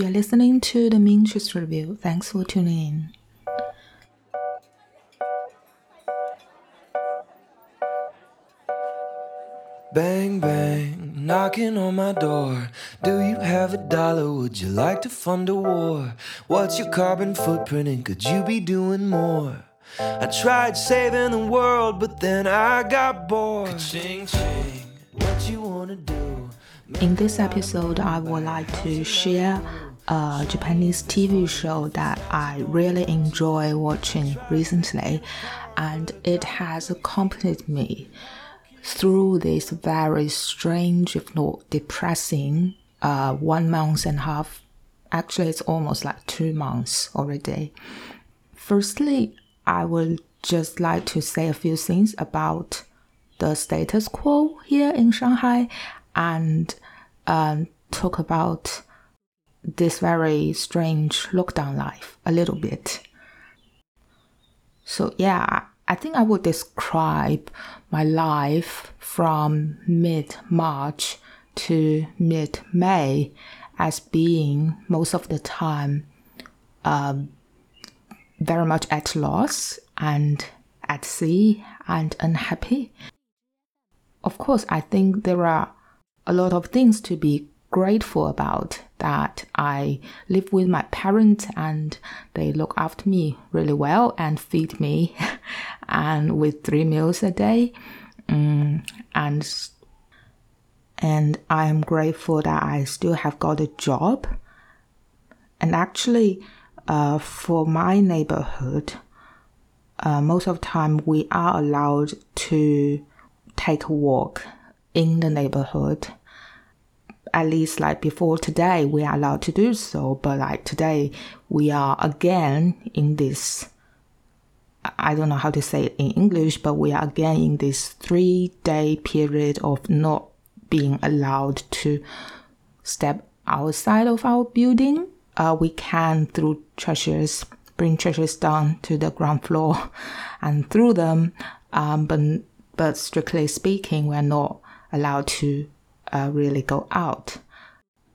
You're listening to the Mintress Review. Thanks for tuning in. Bang, bang, knocking on my door. Do you have a dollar? Would you like to fund a war? What's your carbon footprint and could you be doing more? I tried saving the world, but then I got bored. Ching, ching, what you wanna do? In this episode, I would like to share a Japanese TV show that I really enjoy watching recently, and it has accompanied me through this very strange, if not depressing, uh, one month and a half. Actually, it's almost like two months already. Firstly, I would just like to say a few things about the status quo here in Shanghai and um, talk about this very strange lockdown life a little bit. So, yeah, I think I would describe my life from mid March to mid May as being most of the time um, very much at loss and at sea and unhappy. Of course, I think there are a lot of things to be grateful about that I live with my parents and they look after me really well and feed me and with three meals a day. Um, and and I am grateful that I still have got a job. And actually uh, for my neighborhood uh, most of the time we are allowed to take a walk in the neighborhood at least like before today, we are allowed to do so. But like today, we are again in this. I don't know how to say it in English, but we are again in this three day period of not being allowed to step outside of our building. Uh, we can through treasures bring treasures down to the ground floor and through them, um, but but strictly speaking, we're not allowed to uh, really go out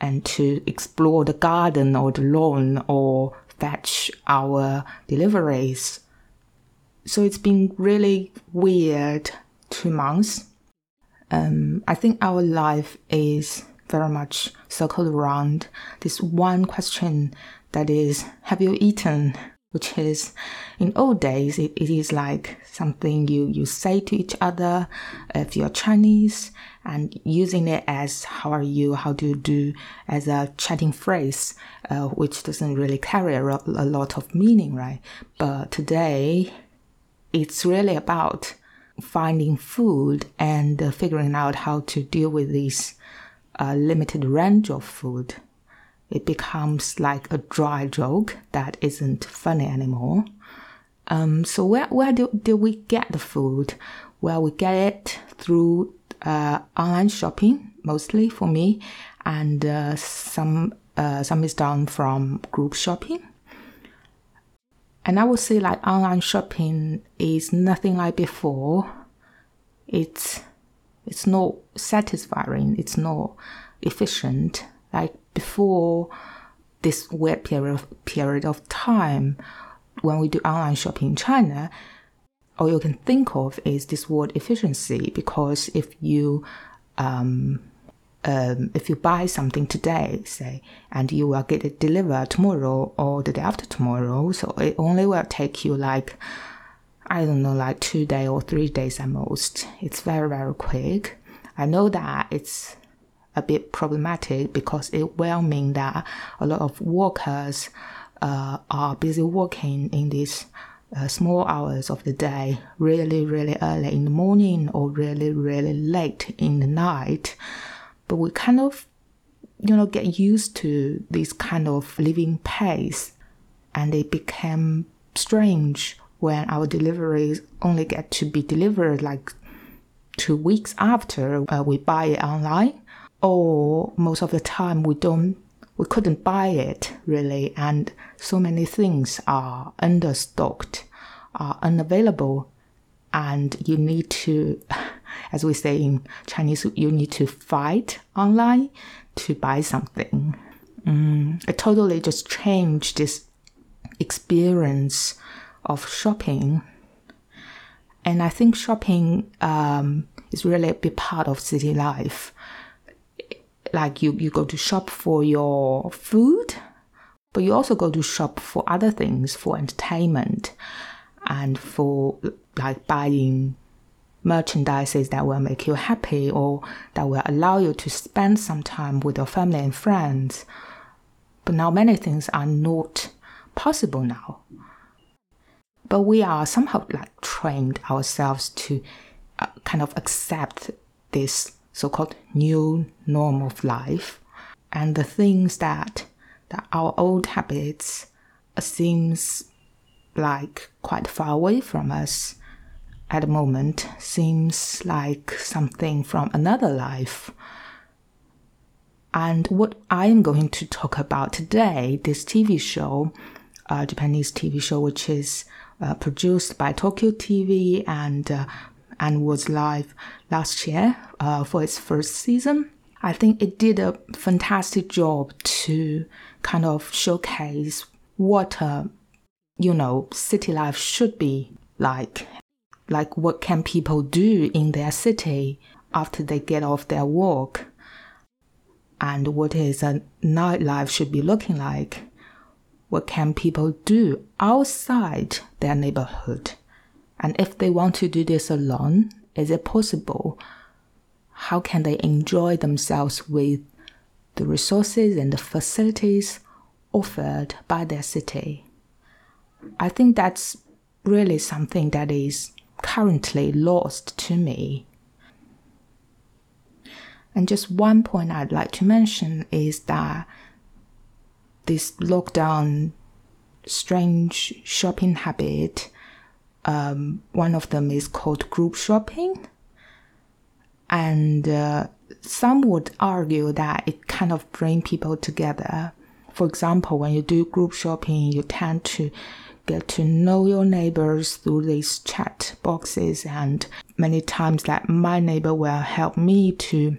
and to explore the garden or the lawn or fetch our deliveries. So it's been really weird two months. Um, I think our life is very much circled around this one question that is, have you eaten? Which is, in old days, it, it is like something you, you say to each other if you're Chinese and using it as how are you, how do you do as a chatting phrase, uh, which doesn't really carry a, a lot of meaning, right? But today, it's really about finding food and uh, figuring out how to deal with this uh, limited range of food. It becomes like a dry joke that isn't funny anymore. Um, so where where do, do we get the food? Well, we get it through uh, online shopping mostly for me, and uh, some uh, some is done from group shopping. And I would say like online shopping is nothing like before. It's it's not satisfying. It's not efficient like before this weird period period of time when we do online shopping in China all you can think of is this word efficiency because if you um, um, if you buy something today, say, and you will get it delivered tomorrow or the day after tomorrow, so it only will take you like I don't know, like two days or three days at most. It's very very quick. I know that it's a bit problematic because it will mean that a lot of workers uh, are busy working in this uh, small hours of the day, really, really early in the morning or really, really late in the night. But we kind of, you know, get used to this kind of living pace, and it became strange when our deliveries only get to be delivered like two weeks after uh, we buy it online, or most of the time we don't we couldn't buy it really, and so many things are understocked, are unavailable, and you need to, as we say in Chinese, you need to fight online to buy something. mm, it totally just changed this experience of shopping. And I think shopping um, is really a big part of city life. Like you, you go to shop for your food, but you also go to shop for other things, for entertainment, and for like buying merchandises that will make you happy or that will allow you to spend some time with your family and friends. But now many things are not possible now. But we are somehow like trained ourselves to uh, kind of accept this so-called new norm of life and the things that that our old habits seems like quite far away from us at the moment seems like something from another life. And what I am going to talk about today, this TV show, uh, Japanese TV show, which is uh, produced by Tokyo TV and uh, and was live last year uh, for its first season. I think it did a fantastic job to kind of showcase what uh, you know city life should be like like what can people do in their city after they get off their work and what is a nightlife should be looking like what can people do outside their neighborhood and if they want to do this alone is it possible how can they enjoy themselves with the resources and the facilities offered by their city i think that's really something that is currently lost to me. And just one point I'd like to mention is that this lockdown strange shopping habit, um, one of them is called group shopping. And uh, some would argue that it kind of bring people together. For example, when you do group shopping, you tend to get to know your neighbors through these chat boxes and many times that my neighbor will help me to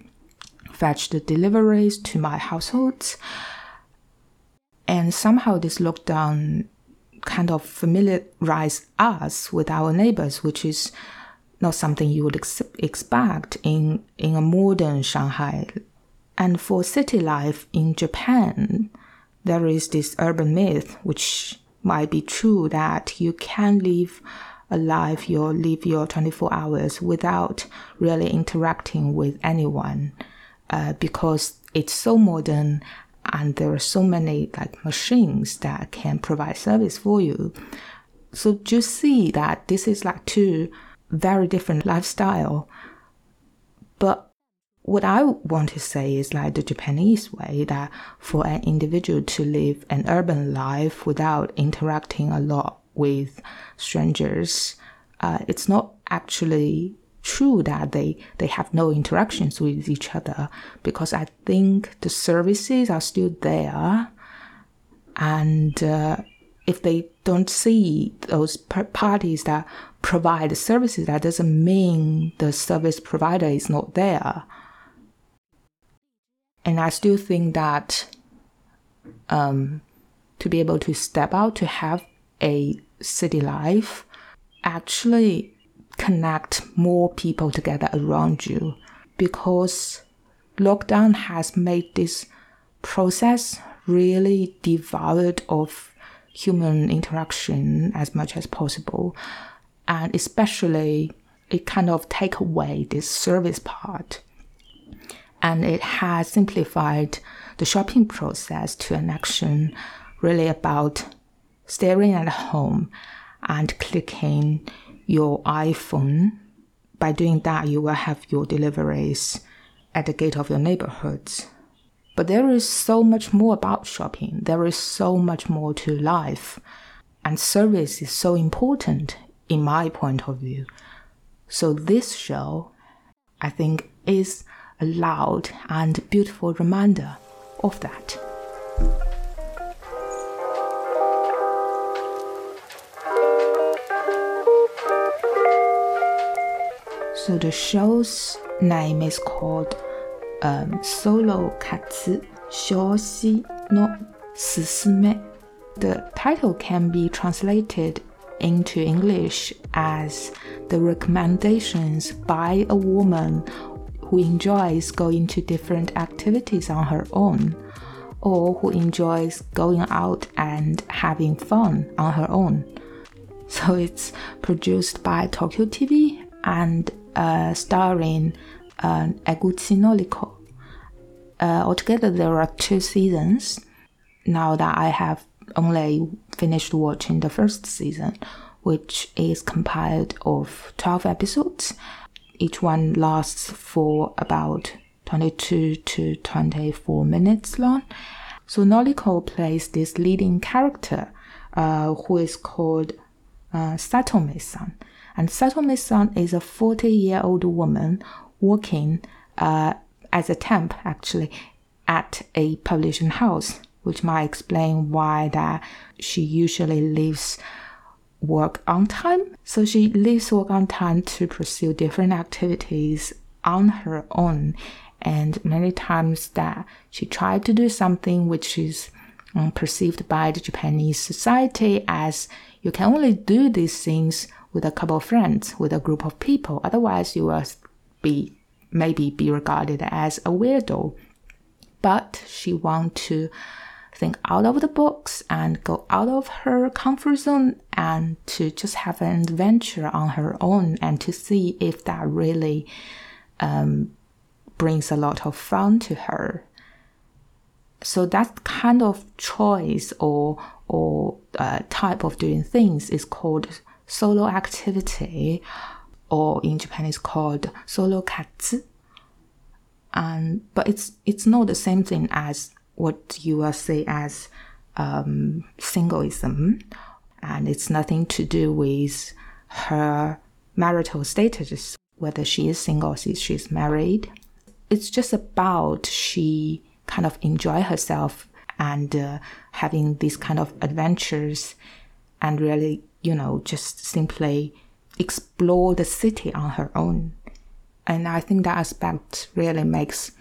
fetch the deliveries to my households and somehow this lockdown kind of familiarize us with our neighbors which is not something you would ex- expect in in a modern Shanghai. And for city life in Japan there is this urban myth which might be true that you can live a life, you live your 24 hours without really interacting with anyone uh, because it's so modern and there are so many like machines that can provide service for you. So just see that this is like two very different lifestyle. But what I want to say is like the Japanese way that for an individual to live an urban life without interacting a lot with strangers, uh, it's not actually true that they, they have no interactions with each other because I think the services are still there. And uh, if they don't see those parties that provide the services, that doesn't mean the service provider is not there. And I still think that um, to be able to step out to have a city life actually connect more people together around you because lockdown has made this process really devoid of human interaction as much as possible. And especially it kind of take away this service part. And it has simplified the shopping process to an action really about staring at home and clicking your iPhone. By doing that, you will have your deliveries at the gate of your neighborhoods. But there is so much more about shopping. There is so much more to life. And service is so important in my point of view. So this show, I think, is a loud and beautiful reminder of that. So the show's name is called um, Solo Katsu Joshi no Susume. The title can be translated into English as the recommendations by a woman who enjoys going to different activities on her own or who enjoys going out and having fun on her own. So it's produced by Tokyo TV and uh, starring uh, Noriko. Uh, altogether, there are two seasons. Now that I have only finished watching the first season, which is compiled of 12 episodes. Each one lasts for about 22 to 24 minutes long. So Noriko plays this leading character uh, who is called uh, Satome-san. And Satome-san is a 40-year-old woman working uh, as a temp, actually, at a publishing house, which might explain why that she usually leaves work on time. So she leaves work on time to pursue different activities on her own. And many times that she tried to do something which is um, perceived by the Japanese society as you can only do these things with a couple of friends, with a group of people. Otherwise, you will be maybe be regarded as a weirdo. But she wants to think out of the box and go out of her comfort zone and to just have an adventure on her own and to see if that really um, brings a lot of fun to her. So that kind of choice or or uh, type of doing things is called solo activity, or in Japan Japanese called solo katsu. And but it's it's not the same thing as what you will say as um, singleism, and it's nothing to do with her marital status, whether she is single or she's married. It's just about she kind of enjoy herself and uh, having these kind of adventures and really, you know, just simply explore the city on her own. And I think that aspect really makes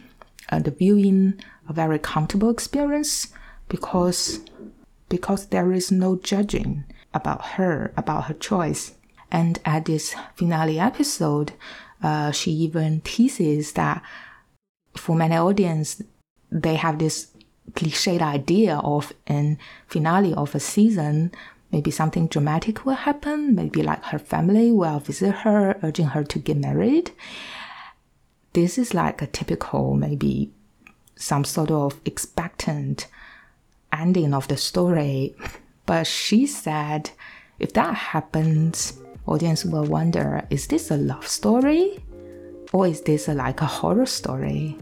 uh, the viewing a very comfortable experience because because there is no judging about her about her choice. And at this finale episode, uh, she even teases that for many audience, they have this cliched idea of an finale of a season. Maybe something dramatic will happen. Maybe like her family will visit her, urging her to get married. This is like a typical, maybe some sort of expectant ending of the story. But she said, if that happens, audience will wonder, is this a love story? Or is this a, like a horror story?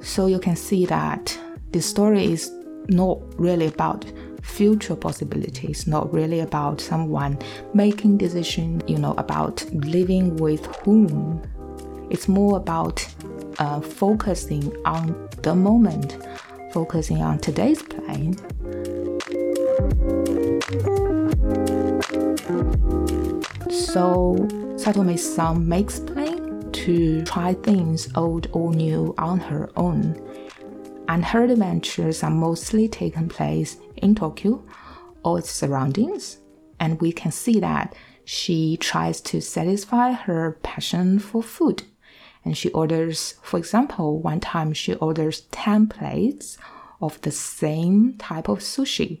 So you can see that the story is not really about future possibilities, not really about someone making decision, you know, about living with whom. It's more about uh, focusing on the moment, focusing on today's plane. So Satome-san makes plan to try things old or new on her own and her adventures are mostly taking place in Tokyo or its surroundings. And we can see that she tries to satisfy her passion for food. And she orders, for example, one time she orders 10 plates of the same type of sushi.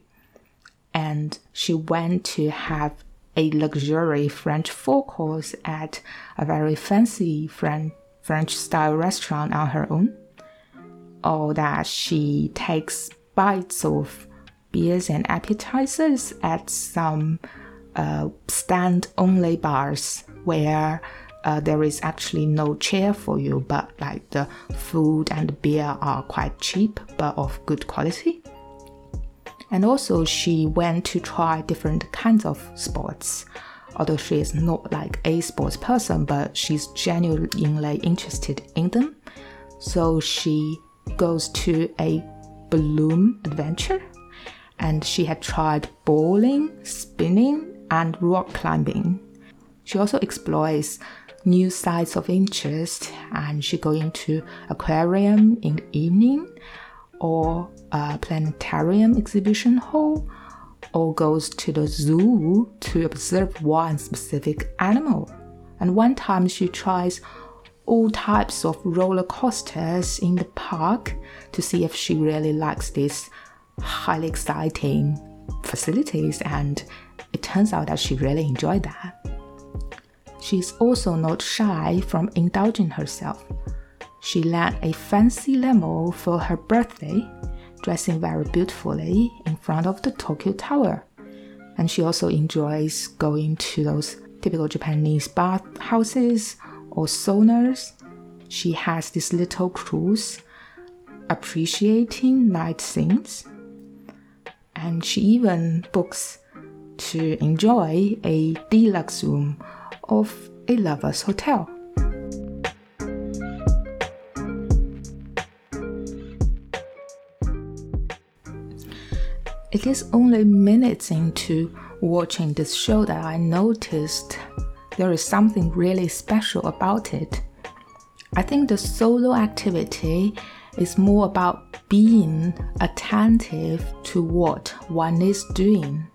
And she went to have a luxury French four course at a very fancy French style restaurant on her own or that she takes bites of beers and appetizers at some uh, stand only bars where uh, there is actually no chair for you, but like the food and beer are quite cheap but of good quality. And also, she went to try different kinds of sports. Although she is not like a sports person, but she's genuinely interested in them. So she goes to a balloon adventure and she had tried bowling, spinning, and rock climbing. She also explores new sites of interest and she go into aquarium in the evening or a planetarium exhibition hall or goes to the zoo to observe one specific animal. And one time she tries all types of roller coasters in the park to see if she really likes these highly exciting facilities and it turns out that she really enjoyed that. She's also not shy from indulging herself. She led a fancy limo for her birthday, dressing very beautifully in front of the Tokyo Tower. And she also enjoys going to those typical Japanese bathhouses or saunas, She has this little cruise appreciating night scenes. And she even books to enjoy a deluxe room of a lover's hotel. It is only minutes into watching this show that I noticed there is something really special about it. I think the solo activity is more about being attentive to what one is doing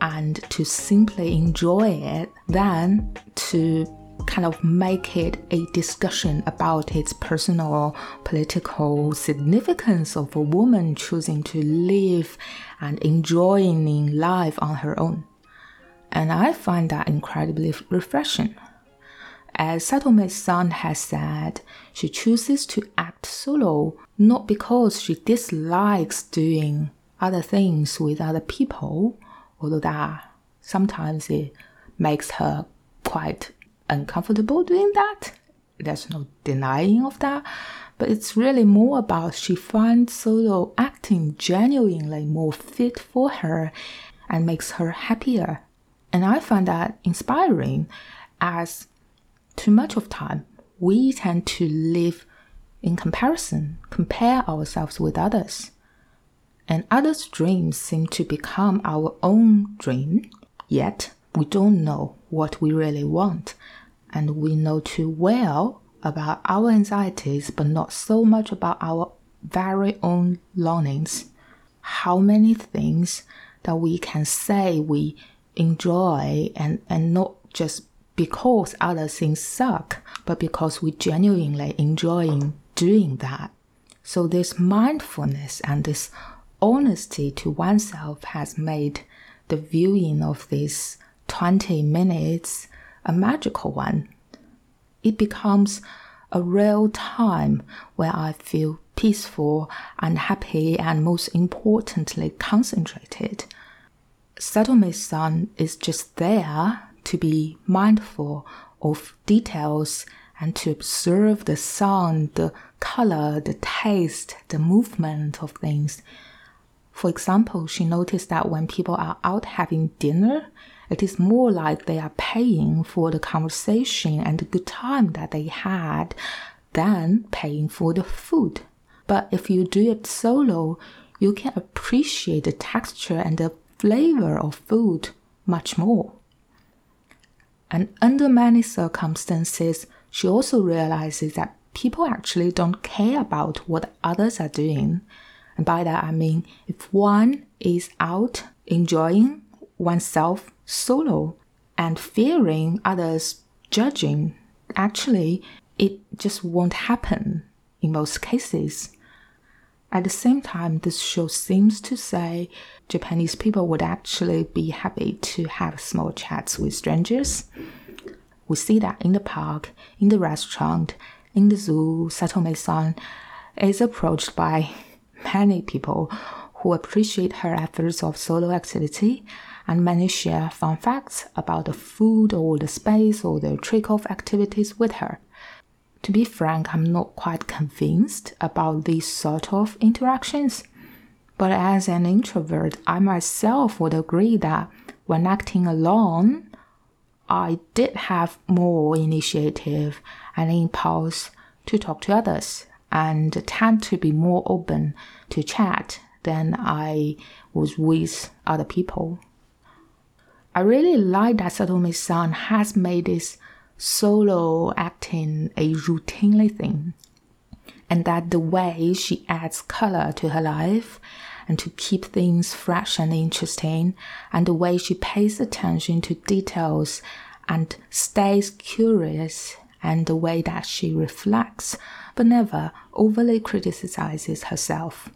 and to simply enjoy it than to kind of make it a discussion about its personal political significance of a woman choosing to live and enjoying life on her own. And I find that incredibly refreshing. As Satome san has said, she chooses to act solo not because she dislikes doing other things with other people, although that sometimes it makes her quite uncomfortable doing that. There's no denying of that. But it's really more about she finds solo acting genuinely more fit for her and makes her happier. And I find that inspiring as too much of time we tend to live in comparison, compare ourselves with others. And others' dreams seem to become our own dream, yet we don't know what we really want and we know too well about our anxieties, but not so much about our very own longings. How many things that we can say we enjoy and, and not just because other things suck, but because we genuinely enjoy doing that. So this mindfulness and this honesty to oneself has made the viewing of these 20 minutes a magical one. It becomes a real time where I feel peaceful and happy and most importantly concentrated. Satome san is just there to be mindful of details and to observe the sound, the color, the taste, the movement of things. For example, she noticed that when people are out having dinner, it is more like they are paying for the conversation and the good time that they had than paying for the food. But if you do it solo, you can appreciate the texture and the flavor of food much more. And under many circumstances, she also realizes that people actually don't care about what others are doing. And by that I mean, if one is out enjoying oneself solo and fearing others judging, actually, it just won't happen in most cases. At the same time, this show seems to say Japanese people would actually be happy to have small chats with strangers. We see that in the park, in the restaurant, in the zoo, Satome san is approached by many people who appreciate her efforts of solo activity and many share fun facts about the food or the space or the trick off activities with her. To be frank, I'm not quite convinced about these sort of interactions. But as an introvert, I myself would agree that when acting alone, I did have more initiative and impulse to talk to others and tend to be more open to chat than I was with other people. I really like that Satome san has made this solo acting a routinely thing. and that the way she adds color to her life and to keep things fresh and interesting, and the way she pays attention to details and stays curious, and the way that she reflects but never overly criticizes herself.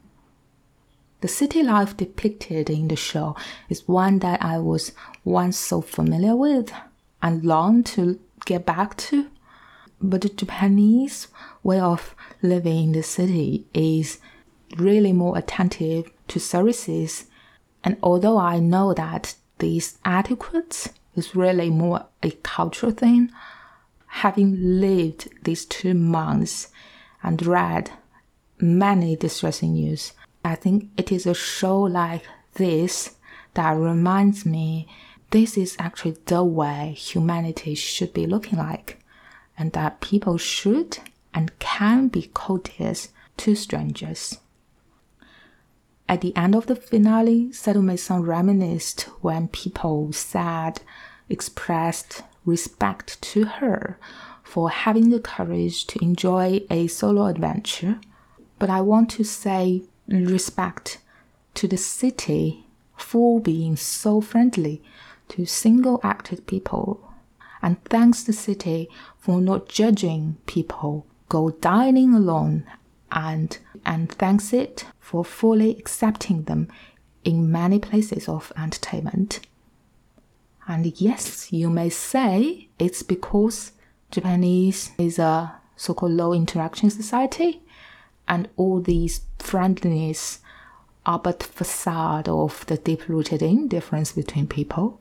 The city life depicted in the show is one that I was once so familiar with and long to get back to. But the Japanese way of living in the city is really more attentive to services. And although I know that these etiquettes is really more a cultural thing, having lived these two months and read many distressing news, I think it is a show like this that reminds me this is actually the way humanity should be looking like, and that people should and can be courteous to strangers. At the end of the finale, Sato-san reminisced when people said, expressed respect to her for having the courage to enjoy a solo adventure. But I want to say respect to the city for being so friendly to single acted people. And thanks the city for not judging people go dining alone and and thanks it for fully accepting them in many places of entertainment. And yes, you may say it's because Japanese is a so-called low interaction society and all these friendliness are but facade of the deep-rooted indifference between people.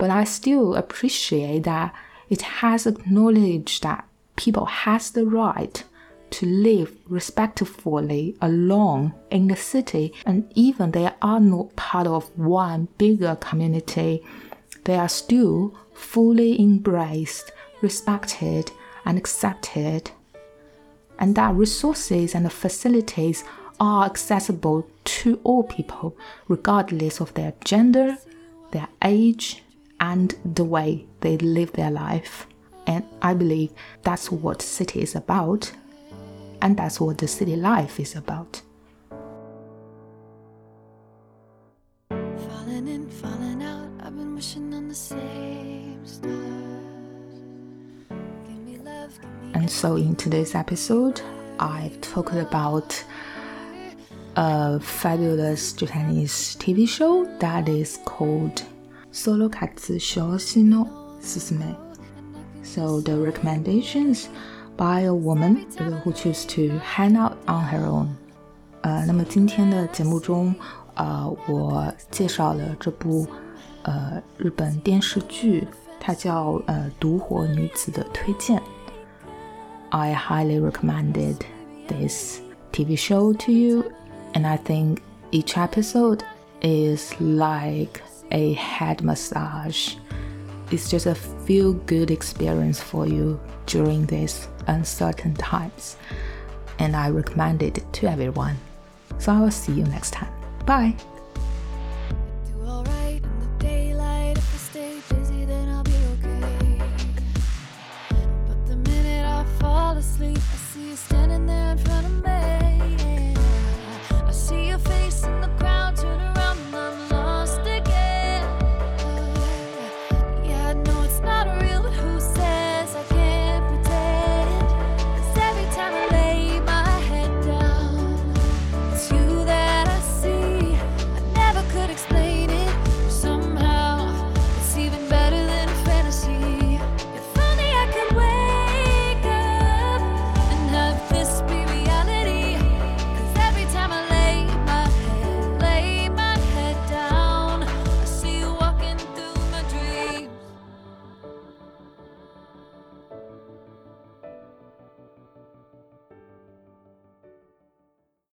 But I still appreciate that it has acknowledged that people has the right to live respectfully alone in the city, and even they are not part of one bigger community, they are still fully embraced, respected, and accepted, and that resources and facilities are accessible to all people, regardless of their gender, their age, and the way they live their life. And I believe that's what city is about and that's what the city life is about. falling in falling out i've been wishing on the same and so, in today's episode, I've talked about a fabulous Japanese TV show that is called solo Katsu Joshi no Susume. So the recommendations by a woman who chooses to hang out on her own. Uh, 呃，那么今天的节目中，呃，我介绍了这部呃日本电视剧，它叫呃《独活女子的推荐》。I highly recommended this TV show to you, and I think each episode is like a head massage. It's just a feel good experience for you during these uncertain times, and I recommend it to everyone. So I will see you next time. Bye. Standing there in front